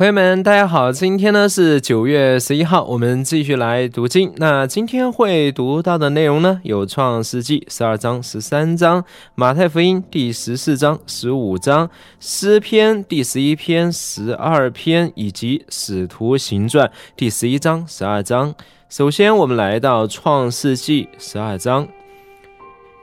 朋友们，大家好！今天呢是九月十一号，我们继续来读经。那今天会读到的内容呢，有《创世纪》十二章、十三章，《马太福音》第十四章、十五章，《诗篇》第十一篇、十二篇，以及《使徒行传》第十一章、十二章。首先，我们来到《创世纪》十二章。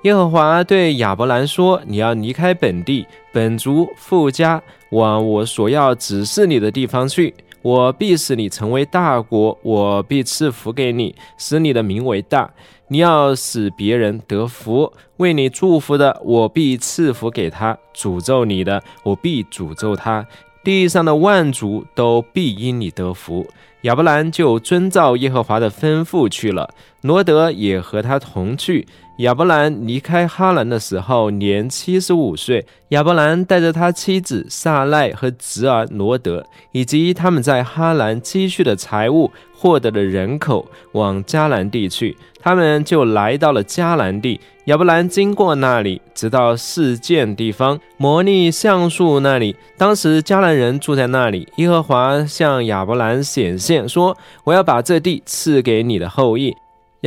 耶和华对亚伯兰说：“你要离开本地、本族、富家，往我所要指示你的地方去。我必使你成为大国，我必赐福给你，使你的名为大。你要使别人得福，为你祝福的，我必赐福给他；诅咒你的，我必诅咒他。地上的万族都必因你得福。”亚伯兰就遵照耶和华的吩咐去了，罗德也和他同去。亚伯兰离开哈兰的时候年七十五岁。亚伯兰带着他妻子萨赖和侄儿罗德，以及他们在哈兰积蓄的财物、获得的人口，往迦南地去。他们就来到了迦南地。亚伯兰经过那里，直到事件地方摩利橡树那里。当时迦南人住在那里。耶和华向亚伯兰显现，说：“我要把这地赐给你的后裔。”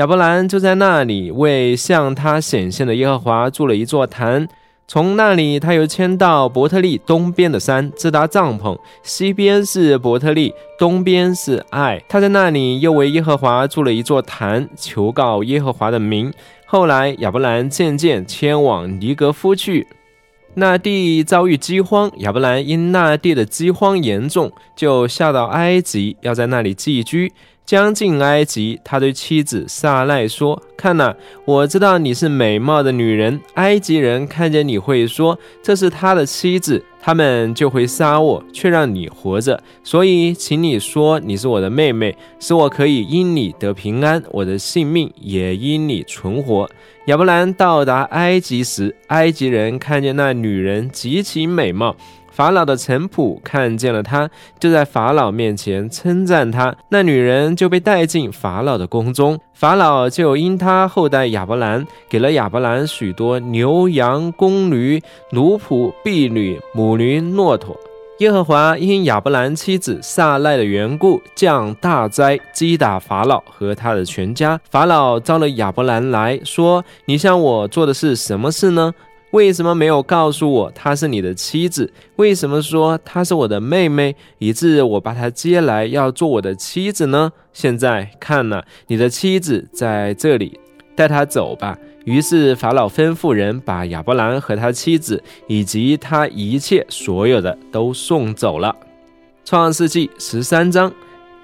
亚伯兰就在那里为向他显现的耶和华筑了一座坛。从那里，他又迁到伯特利东边的山，自搭帐篷。西边是伯特利，东边是爱。他在那里又为耶和华筑了一座坛，求告耶和华的名。后来，亚伯兰渐渐迁往尼格夫去。那地遭遇饥荒，亚伯兰因那地的饥荒严重，就下到埃及，要在那里寄居。将近埃及，他对妻子萨赖说：“看呐，我知道你是美貌的女人。埃及人看见你会说这是他的妻子，他们就会杀我，却让你活着。所以，请你说你是我的妹妹，使我可以因你得平安，我的性命也因你存活。”亚伯兰到达埃及时，埃及人看见那女人极其美貌。法老的臣仆看见了他，就在法老面前称赞他。那女人就被带进法老的宫中，法老就因他后代亚伯兰，给了亚伯兰许多牛羊、公驴、奴仆、婢女、母驴、骆驼。耶和华因亚伯兰妻子撒赖的缘故，降大灾，击打法老和他的全家。法老招了亚伯兰来说：“你向我做的是什么事呢？”为什么没有告诉我她是你的妻子？为什么说她是我的妹妹，以致我把她接来要做我的妻子呢？现在看了，你的妻子在这里，带她走吧。于是法老吩咐人把亚伯兰和他妻子以及他一切所有的都送走了。创世纪十三章。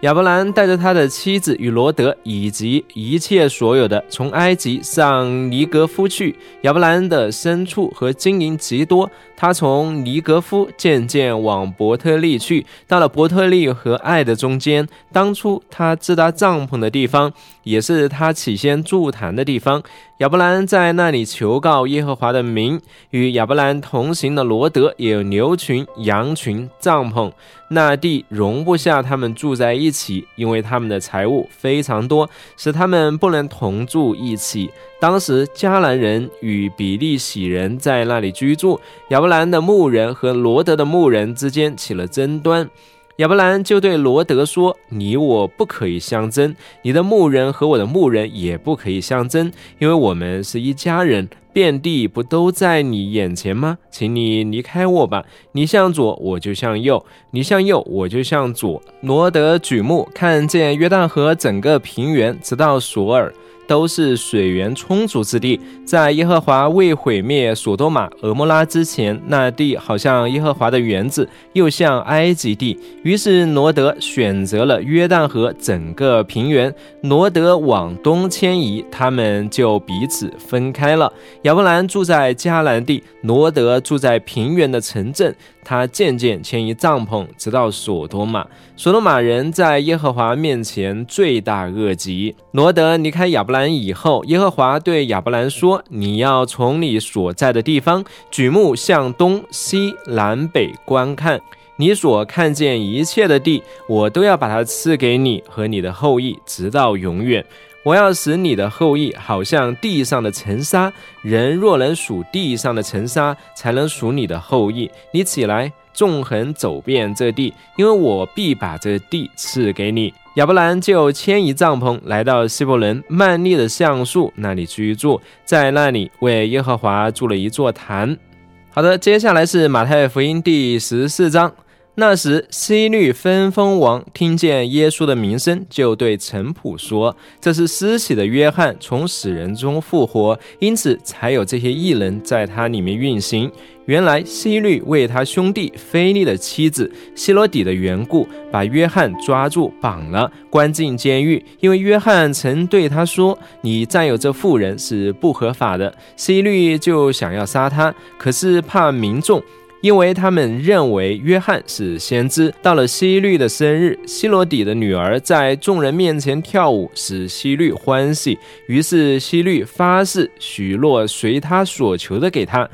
亚伯兰带着他的妻子与罗德以及一切所有的，从埃及上尼格夫去。亚伯兰的牲畜和金银极多，他从尼格夫渐渐往伯特利去，到了伯特利和爱的中间。当初他自搭帐篷的地方，也是他起先筑坛的地方。亚伯兰在那里求告耶和华的名。与亚伯兰同行的罗德也有牛群、羊群、帐篷，那地容不下他们住在一起，因为他们的财物非常多，使他们不能同住一起。当时迦南人与比利洗人在那里居住，亚伯兰的牧人和罗德的牧人之间起了争端。亚伯兰就对罗德说：“你我不可以相争，你的牧人和我的牧人也不可以相争，因为我们是一家人，遍地不都在你眼前吗？请你离开我吧，你向左，我就向右；你向右，我就向左。”罗德举目看见约旦河整个平原，直到索尔。都是水源充足之地，在耶和华未毁灭索多玛、俄摩拉之前，那地好像耶和华的园子，又像埃及地。于是罗德选择了约旦河整个平原，罗德往东迁移，他们就彼此分开了。亚伯兰住在迦南地，罗德住在平原的城镇。他渐渐迁移帐篷，直到索多玛。索多玛人在耶和华面前罪大恶极。罗德离开亚伯兰以后，耶和华对亚伯兰说：“你要从你所在的地方举目向东西南北观看，你所看见一切的地，我都要把它赐给你和你的后裔，直到永远。”我要使你的后裔好像地上的尘沙，人若能数地上的尘沙，才能数你的后裔。你起来，纵横走遍这地，因为我必把这地赐给你。”亚伯兰就迁移帐篷，来到希伯伦曼利的橡树那里居住，在那里为耶和华筑了一座坛。好的，接下来是马太福音第十四章。那时，希律分封王听见耶稣的名声，就对陈普说：“这是施洗的约翰从死人中复活，因此才有这些异人在他里面运行。”原来希律为他兄弟菲利的妻子希罗底的缘故，把约翰抓住绑了，关进监狱。因为约翰曾对他说：“你占有这妇人是不合法的。”希律就想要杀他，可是怕民众。因为他们认为约翰是先知。到了希律的生日，希罗底的女儿在众人面前跳舞，使希律欢喜。于是希律发誓许诺随他所求的给他。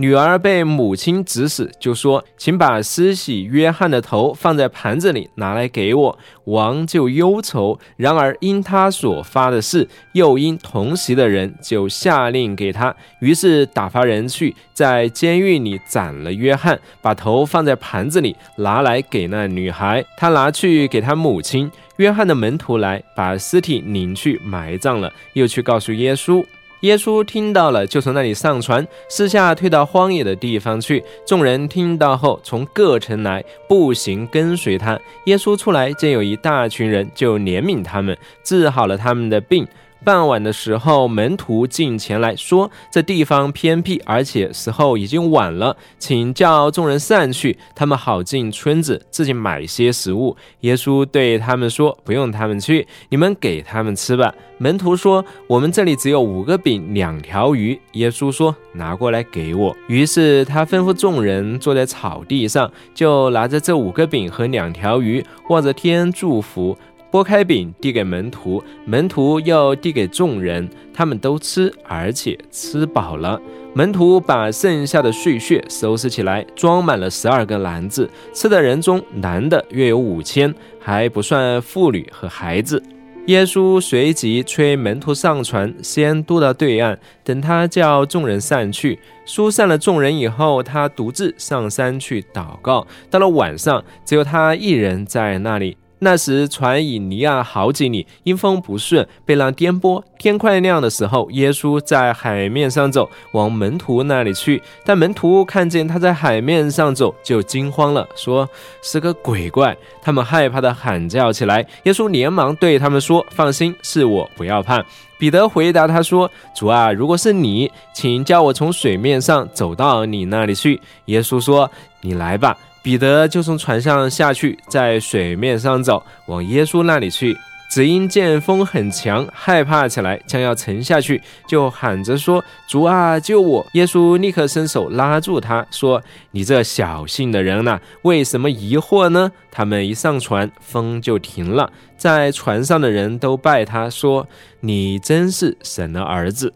女儿被母亲指使，就说：“请把施洗约翰的头放在盘子里，拿来给我。”王就忧愁。然而因他所发的誓，又因同席的人，就下令给他。于是打发人去，在监狱里斩了约翰，把头放在盘子里，拿来给那女孩。他拿去给他母亲。约翰的门徒来，把尸体领去埋葬了，又去告诉耶稣。耶稣听到了，就从那里上船，私下退到荒野的地方去。众人听到后，从各城来，步行跟随他。耶稣出来，见有一大群人，就怜悯他们，治好了他们的病。傍晚的时候，门徒进前来说：“这地方偏僻，而且时候已经晚了，请叫众人散去，他们好进村子，自己买些食物。”耶稣对他们说：“不用他们去，你们给他们吃吧。”门徒说：“我们这里只有五个饼，两条鱼。”耶稣说：“拿过来给我。”于是他吩咐众人坐在草地上，就拿着这五个饼和两条鱼，望着天祝福。拨开饼递给门徒，门徒又递给众人，他们都吃，而且吃饱了。门徒把剩下的碎屑收拾起来，装满了十二个篮子。吃的人中，男的约有五千，还不算妇女和孩子。耶稣随即催门徒上船，先渡到对岸。等他叫众人散去，疏散了众人以后，他独自上山去祷告。到了晚上，只有他一人在那里。那时船已离岸好几里，因风不顺，被浪颠簸。天快亮的时候，耶稣在海面上走，往门徒那里去。但门徒看见他在海面上走，就惊慌了，说是个鬼怪。他们害怕的喊叫起来。耶稣连忙对他们说：“放心，是我，不要怕。”彼得回答他说：“主啊，如果是你，请叫我从水面上走到你那里去。”耶稣说：“你来吧。”彼得就从船上下去，在水面上走，往耶稣那里去。只因见风很强，害怕起来，将要沉下去，就喊着说：“主啊，救我！”耶稣立刻伸手拉住他，说：“你这小性的人呐，为什么疑惑呢？”他们一上船，风就停了。在船上的人都拜他，说：“你真是神的儿子。”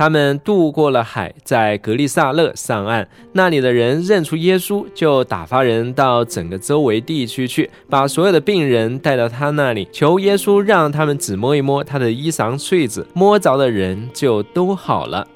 他们渡过了海，在格利萨勒上岸。那里的人认出耶稣，就打发人到整个周围地区去，把所有的病人带到他那里，求耶稣让他们只摸一摸他的衣裳穗子，摸着的人就都好了。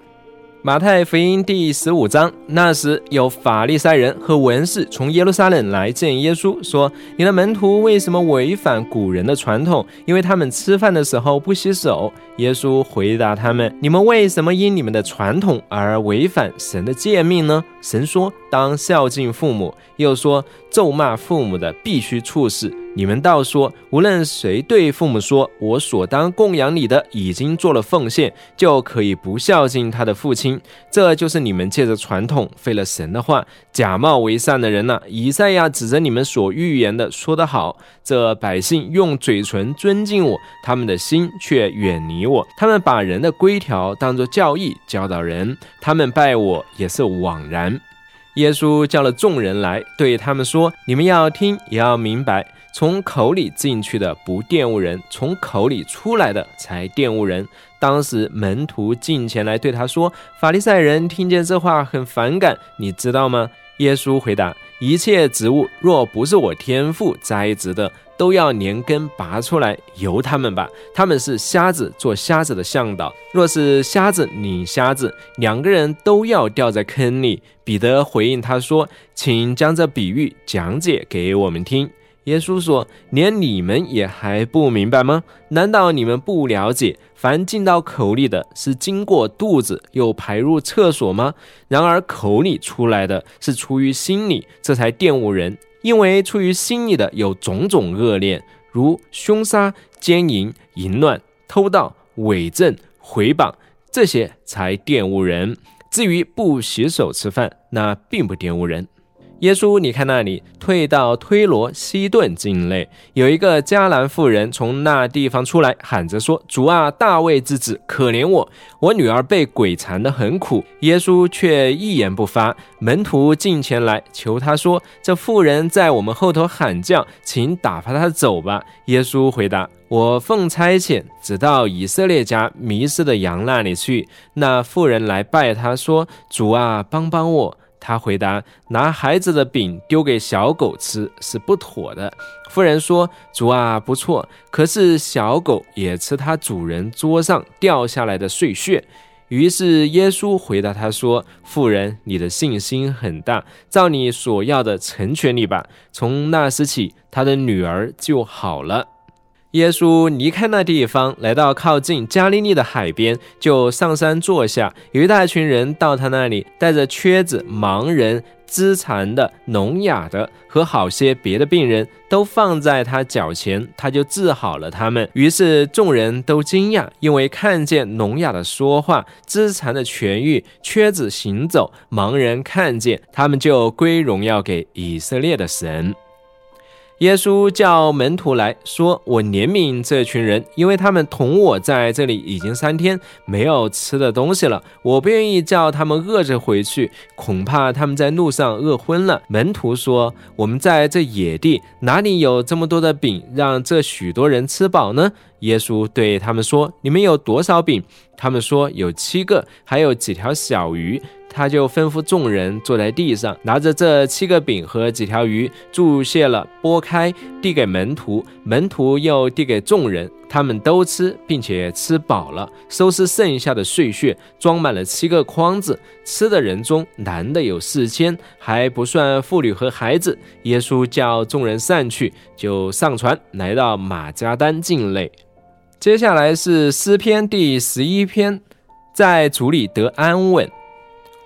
马太福音第十五章，那时有法利赛人和文士从耶路撒冷来见耶稣，说：“你的门徒为什么违反古人的传统？因为他们吃饭的时候不洗手。”耶稣回答他们：“你们为什么因你们的传统而违反神的诫命呢？神说：当孝敬父母，又说咒骂父母的必须处死。”你们倒说，无论谁对父母说“我所当供养你的已经做了奉献”，就可以不孝敬他的父亲。这就是你们借着传统废了神的话，假冒为善的人呐！以赛亚指着你们所预言的说得好：这百姓用嘴唇尊敬我，他们的心却远离我。他们把人的规条当作教义教导人，他们拜我也是枉然。耶稣叫了众人来，对他们说：“你们要听，也要明白。”从口里进去的不玷污人，从口里出来的才玷污人。当时门徒进前来对他说：“法利赛人听见这话很反感，你知道吗？”耶稣回答：“一切植物若不是我天父栽植的，都要连根拔出来，由他们吧。他们是瞎子做瞎子的向导，若是瞎子领瞎子，两个人都要掉在坑里。彼得回应他说：“请将这比喻讲解给我们听。”耶稣说：“连你们也还不明白吗？难道你们不了解，凡进到口里的是经过肚子又排入厕所吗？然而口里出来的是出于心里，这才玷污人。因为出于心里的有种种恶念，如凶杀、奸淫、淫乱、偷盗、伪证、毁谤，这些才玷污人。至于不洗手吃饭，那并不玷污人。”耶稣，你看那里，退到推罗西顿境内，有一个迦南妇人从那地方出来，喊着说：“主啊，大卫之子，可怜我，我女儿被鬼缠得很苦。”耶稣却一言不发。门徒进前来求他说：“这妇人在我们后头喊叫，请打发她走吧。”耶稣回答：“我奉差遣，只到以色列家迷失的羊那里去。”那妇人来拜他说：“主啊，帮帮我。”他回答：“拿孩子的饼丢给小狗吃是不妥的。”妇人说：“主啊，不错，可是小狗也吃它主人桌上掉下来的碎屑。”于是耶稣回答他说：“妇人，你的信心很大，照你所要的成全你吧。”从那时起，他的女儿就好了。耶稣离开那地方，来到靠近加利利的海边，就上山坐下。有一大群人到他那里，带着瘸子、盲人、肢残的、聋哑的和好些别的病人，都放在他脚前，他就治好了他们。于是众人都惊讶，因为看见聋哑的说话、肢残的痊愈、瘸子行走、盲人看见，他们就归荣耀给以色列的神。耶稣叫门徒来说：“我怜悯这群人，因为他们同我在这里已经三天没有吃的东西了。我不愿意叫他们饿着回去，恐怕他们在路上饿昏了。”门徒说：“我们在这野地哪里有这么多的饼，让这许多人吃饱呢？”耶稣对他们说：“你们有多少饼？”他们说：“有七个，还有几条小鱼。”他就吩咐众人坐在地上，拿着这七个饼和几条鱼，注谢了，拨开，递给门徒，门徒又递给众人，他们都吃，并且吃饱了，收拾剩下的碎屑，装满了七个筐子。吃的人中，男的有四千，还不算妇女和孩子。耶稣叫众人散去，就上船，来到马加丹境内。接下来是诗篇第十一篇，在主里得安稳。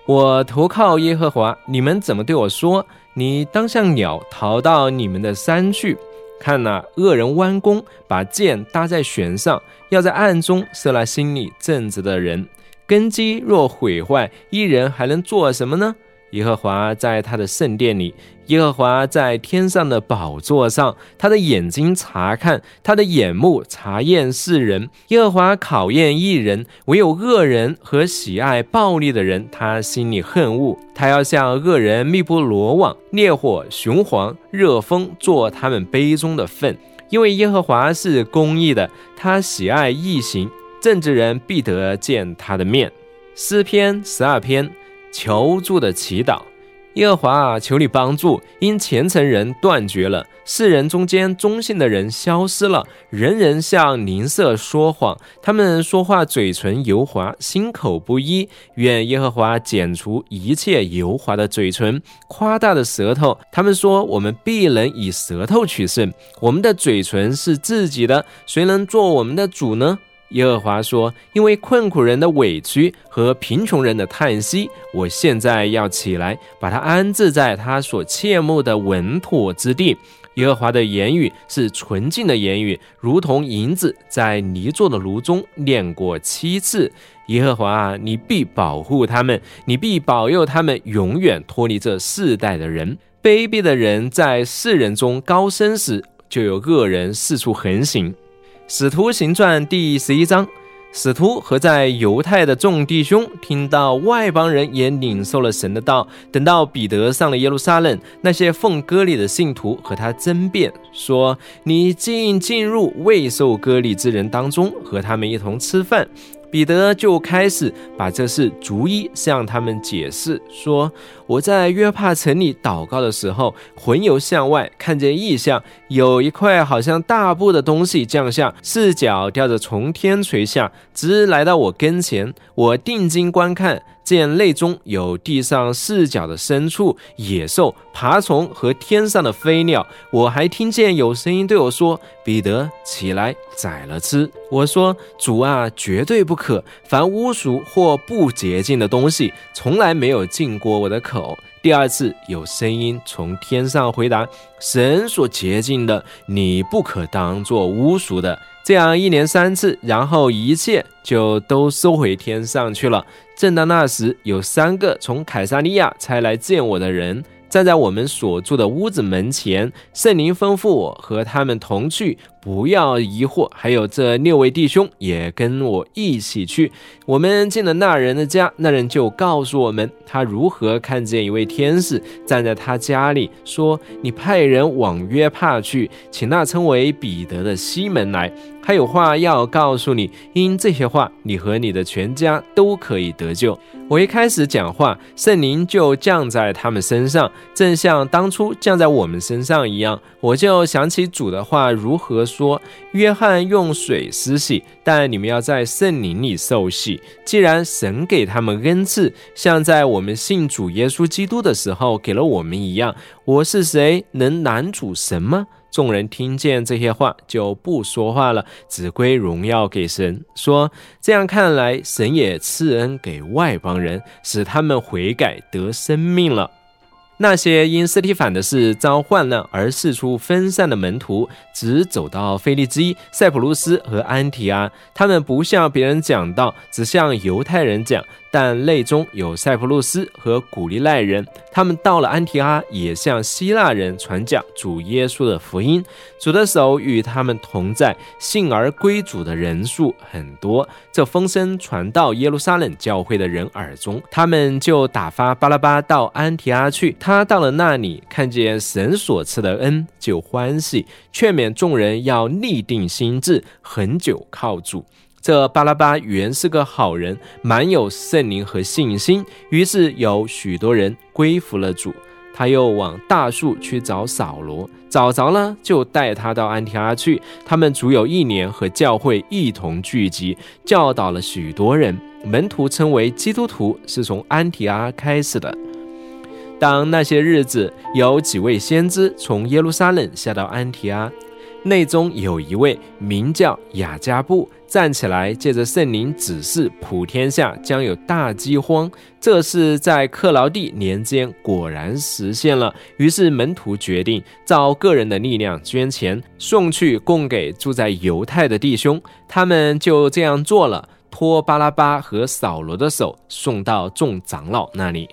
我投靠耶和华，你们怎么对我说？你当像鸟逃到你们的山去。看那恶人弯弓，把箭搭在弦上，要在暗中射那心里正直的人。根基若毁坏，一人还能做什么呢？耶和华在他的圣殿里，耶和华在天上的宝座上，他的眼睛查看，他的眼目查验世人。耶和华考验一人，唯有恶人和喜爱暴力的人，他心里恨恶。他要向恶人密布罗网，烈火、雄黄、热风做他们杯中的粪。因为耶和华是公义的，他喜爱义行，正直人必得见他的面。诗篇十二篇。求助的祈祷，耶和华啊，求你帮助！因虔诚人断绝了，世人中间忠信的人消失了，人人向邻舍说谎，他们说话嘴唇油滑，心口不一。愿耶和华剪除一切油滑的嘴唇，夸大的舌头。他们说，我们必能以舌头取胜。我们的嘴唇是自己的，谁能做我们的主呢？耶和华说：“因为困苦人的委屈和贫穷人的叹息，我现在要起来，把他安置在他所切慕的稳妥之地。耶和华的言语是纯净的言语，如同银子在泥做的炉中炼过七次。耶和华啊，你必保护他们，你必保佑他们，永远脱离这世代的人。卑鄙的人在世人中高升时，就有恶人四处横行。”使徒行传第十一章，使徒和在犹太的众弟兄听到外邦人也领受了神的道。等到彼得上了耶路撒冷，那些奉割礼的信徒和他争辩说：“你竟进入未受割礼之人当中，和他们一同吃饭。”彼得就开始把这事逐一向他们解释，说：“我在约帕城里祷告的时候，魂游向外，看见异象，有一块好像大布的东西降下，四角吊着从天垂下，直来到我跟前。我定睛观看。”见内中有地上四脚的牲畜、野兽、爬虫和天上的飞鸟。我还听见有声音对我说：“彼得，起来宰了吃。”我说：“主啊，绝对不可！凡污俗或不洁净的东西，从来没有进过我的口。”第二次有声音从天上回答：“神所洁净的，你不可当作污俗的。”这样一连三次，然后一切就都收回天上去了。正当那时，有三个从凯撒利亚差来见我的人。站在我们所住的屋子门前，圣灵吩咐我和他们同去，不要疑惑。还有这六位弟兄也跟我一起去。我们进了那人的家，那人就告诉我们，他如何看见一位天使站在他家里，说：“你派人往约帕去，请那称为彼得的西门来，他有话要告诉你。因这些话，你和你的全家都可以得救。”我一开始讲话，圣灵就降在他们身上，正像当初降在我们身上一样。我就想起主的话如何说：“约翰用水施洗，但你们要在圣灵里受洗。既然神给他们恩赐，像在我们信主耶稣基督的时候给了我们一样，我是谁，能拦阻神吗？”众人听见这些话，就不说话了，只归荣耀给神。说：“这样看来，神也赐恩给外邦人，使他们悔改得生命了。”那些因斯提反的事遭患难而四处分散的门徒，只走到腓利基、塞浦路斯和安提阿。他们不向别人讲道，只向犹太人讲。但内中有塞浦路斯和古利奈人，他们到了安提阿，也向希腊人传讲主耶稣的福音。主的手与他们同在，信而归主的人数很多。这风声传到耶路撒冷教会的人耳中，他们就打发巴拉巴到安提阿去。他到了那里，看见神所赐的恩，就欢喜，劝勉众人要立定心志，恒久靠主。这巴拉巴原是个好人，满有圣灵和信心，于是有许多人归服了主。他又往大树去找扫罗，找着了，就带他到安提阿去。他们足有一年和教会一同聚集，教导了许多人。门徒称为基督徒，是从安提阿开始的。当那些日子，有几位先知从耶路撒冷下到安提阿。内中有一位名叫雅加布，站起来，借着圣灵指示，普天下将有大饥荒。这是在克劳地年间果然实现了。于是门徒决定照个人的力量捐钱，送去供给住在犹太的弟兄。他们就这样做了，托巴拉巴和扫罗的手，送到众长老那里。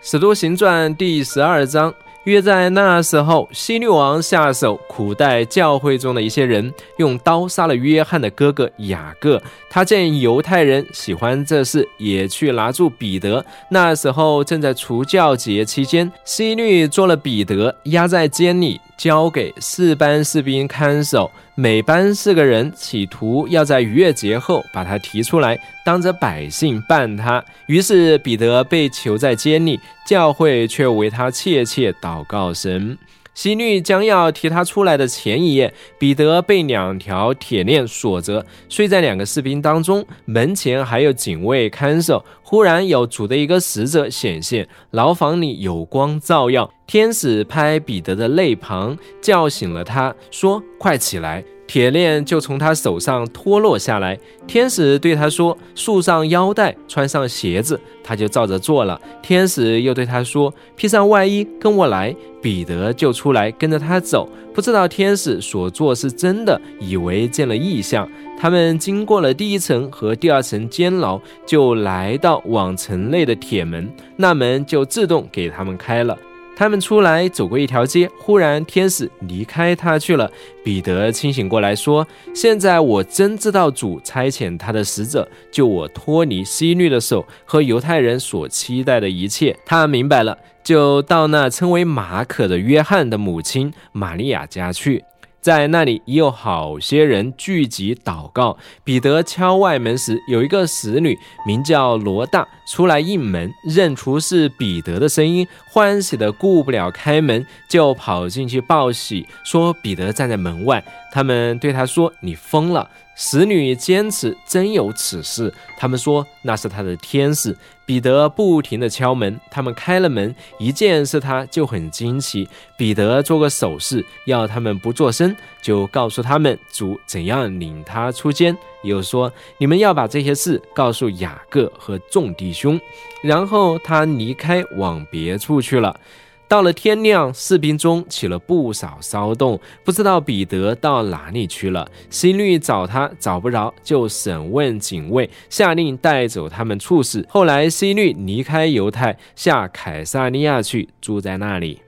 使徒行传第十二章。约在那时候，希律王下手苦待教会中的一些人，用刀杀了约翰的哥哥雅各。他见犹太人喜欢这事，也去拿住彼得。那时候正在除教节期间，希律做了彼得，压在监里。交给四班士兵看守，每班四个人，企图要在逾越节后把他提出来，当着百姓办他。于是彼得被囚在监里，教会却为他切切祷告神。希律将要提他出来的前一夜，彼得被两条铁链锁着，睡在两个士兵当中，门前还有警卫看守。忽然有主的一个使者显现，牢房里有光照耀，天使拍彼得的肋旁，叫醒了他，说：“快起来。”铁链就从他手上脱落下来。天使对他说：“束上腰带，穿上鞋子。”他就照着做了。天使又对他说：“披上外衣，跟我来。”彼得就出来跟着他走，不知道天使所做是真的，以为见了异象。他们经过了第一层和第二层监牢，就来到往城内的铁门，那门就自动给他们开了。他们出来走过一条街，忽然天使离开他去了。彼得清醒过来说：“现在我真知道主差遣他的使者救我脱离西律的手和犹太人所期待的一切。”他明白了，就到那称为马可的约翰的母亲玛利亚家去。在那里已有好些人聚集祷告。彼得敲外门时，有一个使女名叫罗大出来应门，认出是彼得的声音，欢喜的顾不了开门，就跑进去报喜，说彼得站在门外。他们对他说：“你疯了。”使女坚持真有此事，他们说那是他的天使。彼得不停地敲门，他们开了门，一见是他就很惊奇。彼得做个手势，要他们不做声，就告诉他们主怎样领他出监，又说你们要把这些事告诉雅各和众弟兄。然后他离开，往别处去了。到了天亮，士兵中起了不少骚动，不知道彼得到哪里去了。希律找他找不着，就审问警卫，下令带走他们处死。后来希律离开犹太，下凯撒利亚去，住在那里。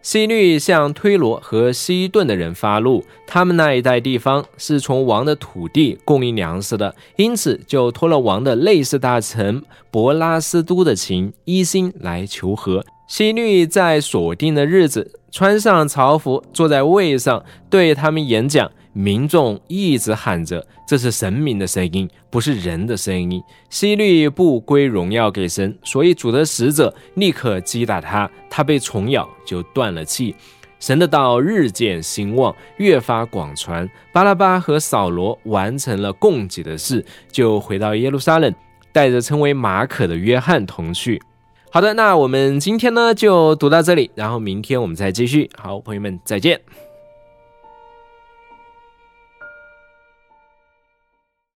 西律向推罗和西顿的人发怒，他们那一带地方是从王的土地供应粮食的，因此就托了王的内侍大臣博拉斯都的情，一心来求和。希律在锁定的日子，穿上朝服，坐在位上，对他们演讲。民众一直喊着：“这是神明的声音，不是人的声音。”希律不归荣耀给神，所以主的使者立刻击打他，他被虫咬就断了气。神的道日渐兴旺，越发广传。巴拉巴和扫罗完成了供给的事，就回到耶路撒冷，带着称为马可的约翰同去。好的，那我们今天呢就读到这里，然后明天我们再继续。好，朋友们再见。